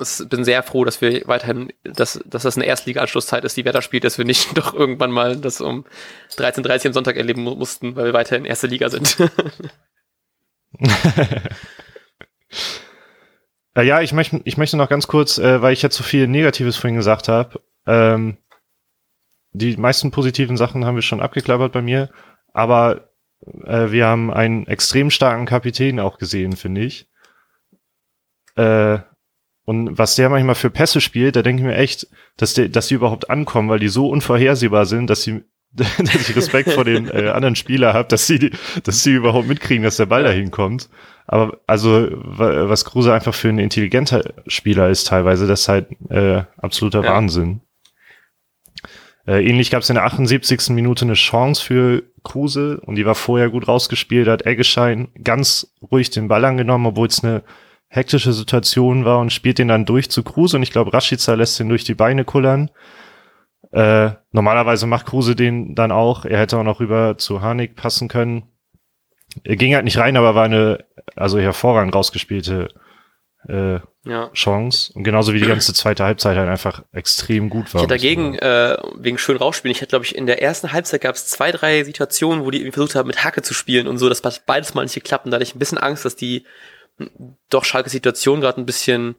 ich bin sehr froh, dass wir weiterhin, dass, dass das eine Erstliga-Anschlusszeit ist, die Werder spielt, dass wir nicht (laughs) doch irgendwann mal das um 13.30 Uhr am Sonntag erleben mussten, weil wir weiterhin erste Liga sind. (laughs) äh, ja, ich möchte, ich möchte noch ganz kurz, äh, weil ich jetzt so viel Negatives vorhin gesagt habe, ähm, die meisten positiven Sachen haben wir schon abgeklappert bei mir, aber äh, wir haben einen extrem starken Kapitän auch gesehen, finde ich. Äh, und was der manchmal für Pässe spielt, da denke ich mir echt, dass, der, dass die überhaupt ankommen, weil die so unvorhersehbar sind, dass sie (laughs) dass ich Respekt vor den äh, anderen Spieler habe, dass sie, dass sie überhaupt mitkriegen, dass der Ball dahin kommt. Aber also was Kruse einfach für ein intelligenter Spieler ist teilweise, das ist halt äh, absoluter ja. Wahnsinn. Äh, ähnlich gab es in der 78. Minute eine Chance für Kruse und die war vorher gut rausgespielt, hat Eggeschein ganz ruhig den Ball angenommen, obwohl es eine hektische Situation war und spielt den dann durch zu Kruse und ich glaube, Rashica lässt den durch die Beine kullern. Äh, normalerweise macht Kruse den dann auch. Er hätte auch noch rüber zu Harnik passen können. Er ging halt nicht rein, aber war eine also hervorragend rausgespielte äh, ja. Chance. Und genauso wie die ganze zweite Halbzeit halt einfach extrem gut war. Ich hätte dagegen, äh, wegen schön rausspielen, ich hätte, glaube ich, in der ersten Halbzeit gab es zwei, drei Situationen, wo die versucht haben, mit Hacke zu spielen und so. Das hat beides mal nicht geklappt. Und da hatte ich ein bisschen Angst, dass die doch Schalke Situation gerade ein bisschen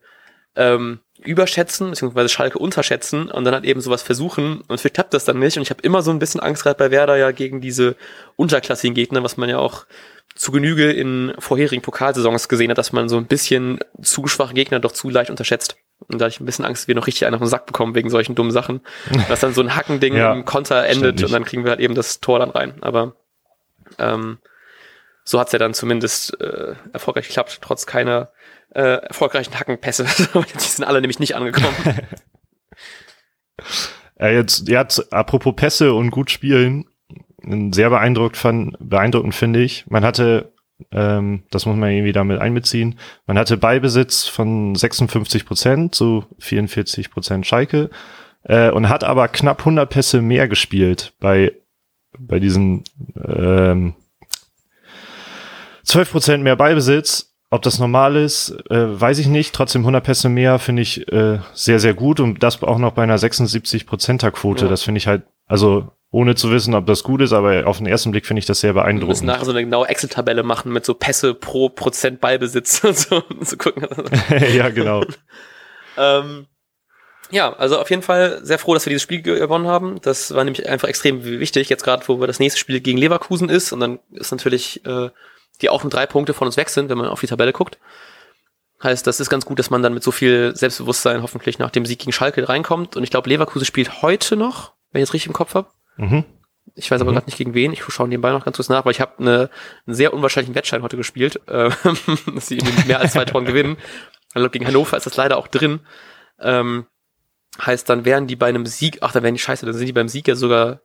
ähm, überschätzen, beziehungsweise Schalke unterschätzen und dann halt eben sowas versuchen und vielleicht klappt das dann nicht. Und ich habe immer so ein bisschen Angst gerade bei Werder ja gegen diese unterklassigen Gegner, was man ja auch zu Genüge in vorherigen Pokalsaisons gesehen hat, dass man so ein bisschen zu schwache Gegner doch zu leicht unterschätzt. Und da hatte ich ein bisschen Angst, dass wir noch richtig einen auf den Sack bekommen wegen solchen dummen Sachen. (laughs) Dass dann so ein Hackending ja, im Konter endet und dann kriegen wir halt eben das Tor dann rein. Aber ähm, so hat's ja dann zumindest äh, erfolgreich geklappt, trotz keiner äh, erfolgreichen Hackenpässe. (laughs) die sind alle nämlich nicht angekommen. (laughs) ja, jetzt, jetzt, apropos Pässe und gut spielen, sehr beeindruckt fand, beeindruckend finde ich. Man hatte, ähm, das muss man irgendwie damit einbeziehen, man hatte Beibesitz von 56 Prozent zu 44 Prozent Schalke äh, und hat aber knapp 100 Pässe mehr gespielt bei bei diesen ähm, 12 Prozent mehr Beibesitz. Ob das normal ist, äh, weiß ich nicht. Trotzdem 100 Pässe mehr finde ich äh, sehr, sehr gut und das auch noch bei einer 76 Prozenter Quote. Ja. Das finde ich halt, also ohne zu wissen, ob das gut ist, aber auf den ersten Blick finde ich das sehr beeindruckend. Wir müssen nachher so eine genaue Excel-Tabelle machen mit so Pässe pro Prozent Ballbesitz (laughs) und so, und so gucken. (laughs) ja, genau. (laughs) ähm, ja, also auf jeden Fall sehr froh, dass wir dieses Spiel gewonnen haben. Das war nämlich einfach extrem wichtig, jetzt gerade, wo wir das nächste Spiel gegen Leverkusen ist und dann ist natürlich äh, die auch nur drei Punkte von uns weg sind, wenn man auf die Tabelle guckt. Heißt, das ist ganz gut, dass man dann mit so viel Selbstbewusstsein hoffentlich nach dem Sieg gegen Schalke reinkommt. Und ich glaube, Leverkusen spielt heute noch, wenn ich es richtig im Kopf habe. Mhm. Ich weiß aber mhm. gerade nicht gegen wen. Ich schaue nebenbei noch ganz kurz nach, weil ich habe eine, einen sehr unwahrscheinlichen Wettschein heute gespielt, (laughs) äh, dass sie mehr als zwei Toren gewinnen. Also gegen Hannover ist das leider auch drin. Ähm, heißt, dann wären die bei einem Sieg, ach, dann wären die scheiße, dann sind die beim Sieg ja sogar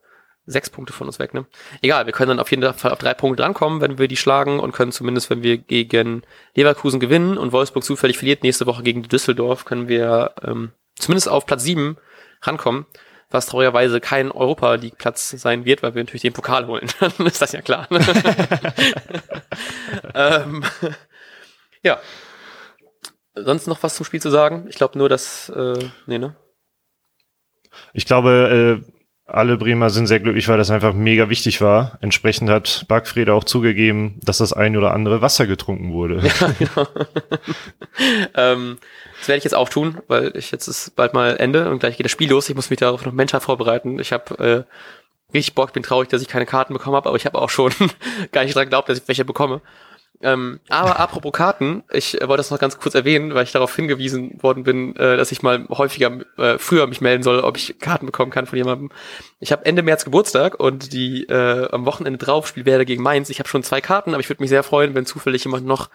sechs Punkte von uns weg, ne? Egal, wir können dann auf jeden Fall auf drei Punkte drankommen, wenn wir die schlagen und können zumindest, wenn wir gegen Leverkusen gewinnen und Wolfsburg zufällig verliert nächste Woche gegen Düsseldorf, können wir ähm, zumindest auf Platz sieben rankommen, was traurigerweise kein Europa League Platz sein wird, weil wir natürlich den Pokal holen. (laughs) Dann ist das ja klar. Ne? (laughs) ähm, ja. Sonst noch was zum Spiel zu sagen? Ich glaube nur, dass äh, nee, ne? Ich glaube, äh, alle Bremer sind sehr glücklich, weil das einfach mega wichtig war. Entsprechend hat Backfriede auch zugegeben, dass das ein oder andere Wasser getrunken wurde. (laughs) Ja, genau. (laughs) ähm, das werde ich jetzt auch tun, weil ich jetzt ist bald mal Ende und gleich geht das Spiel los. Ich muss mich darauf noch mental vorbereiten. Ich habe äh, richtig Bock, bin traurig, dass ich keine Karten bekommen habe, aber ich habe auch schon (laughs) gar nicht dran geglaubt, dass ich welche bekomme. Ähm, aber apropos Karten, ich äh, wollte das noch ganz kurz erwähnen, weil ich darauf hingewiesen worden bin, äh, dass ich mal häufiger äh, früher mich melden soll, ob ich Karten bekommen kann von jemandem. Ich habe Ende März Geburtstag und die äh, am Wochenende drauf spielt Werder gegen Mainz. Ich habe schon zwei Karten, aber ich würde mich sehr freuen, wenn zufällig jemand noch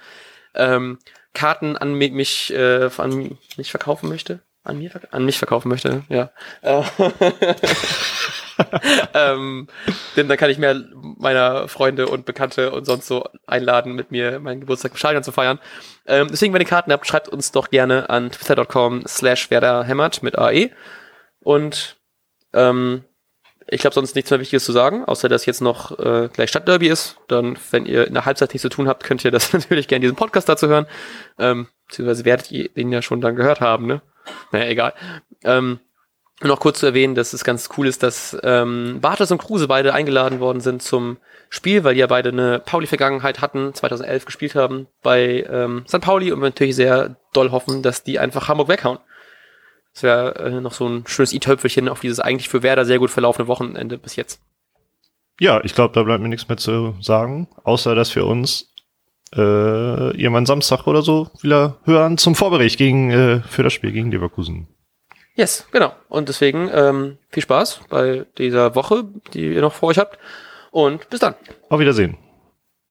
ähm, Karten an mich äh, an mich verkaufen möchte. an, mir, an mich verkaufen möchte, ja. Äh, (laughs) (laughs) ähm, denn dann kann ich mehr meiner Freunde und Bekannte und sonst so einladen, mit mir meinen Geburtstag im Stadion zu feiern. Ähm, deswegen, wenn ihr Karten habt, schreibt uns doch gerne an twitter.com slash werderhämmert mit AE. Und ähm, ich glaube sonst nichts mehr Wichtiges zu sagen, außer dass jetzt noch äh, gleich Stadtderby ist. Dann, wenn ihr in der Halbzeit nichts zu tun habt, könnt ihr das (laughs) natürlich gerne diesen Podcast dazu hören. Ähm, beziehungsweise werdet ihr den ja schon dann gehört haben, ne? Naja, egal. Ähm, noch kurz zu erwähnen, dass es ganz cool ist, dass ähm, Bartos und Kruse beide eingeladen worden sind zum Spiel, weil die ja beide eine Pauli-Vergangenheit hatten, 2011 gespielt haben bei ähm, St. Pauli und wir natürlich sehr doll hoffen, dass die einfach Hamburg weghauen. Das wäre äh, noch so ein schönes i-Töpfelchen auf dieses eigentlich für Werder sehr gut verlaufene Wochenende bis jetzt. Ja, ich glaube, da bleibt mir nichts mehr zu sagen, außer dass wir uns äh, irgendwann Samstag oder so wieder hören zum Vorbericht gegen, äh, für das Spiel gegen Leverkusen. Yes, genau. Und deswegen ähm, viel Spaß bei dieser Woche, die ihr noch vor euch habt. Und bis dann. Auf Wiedersehen.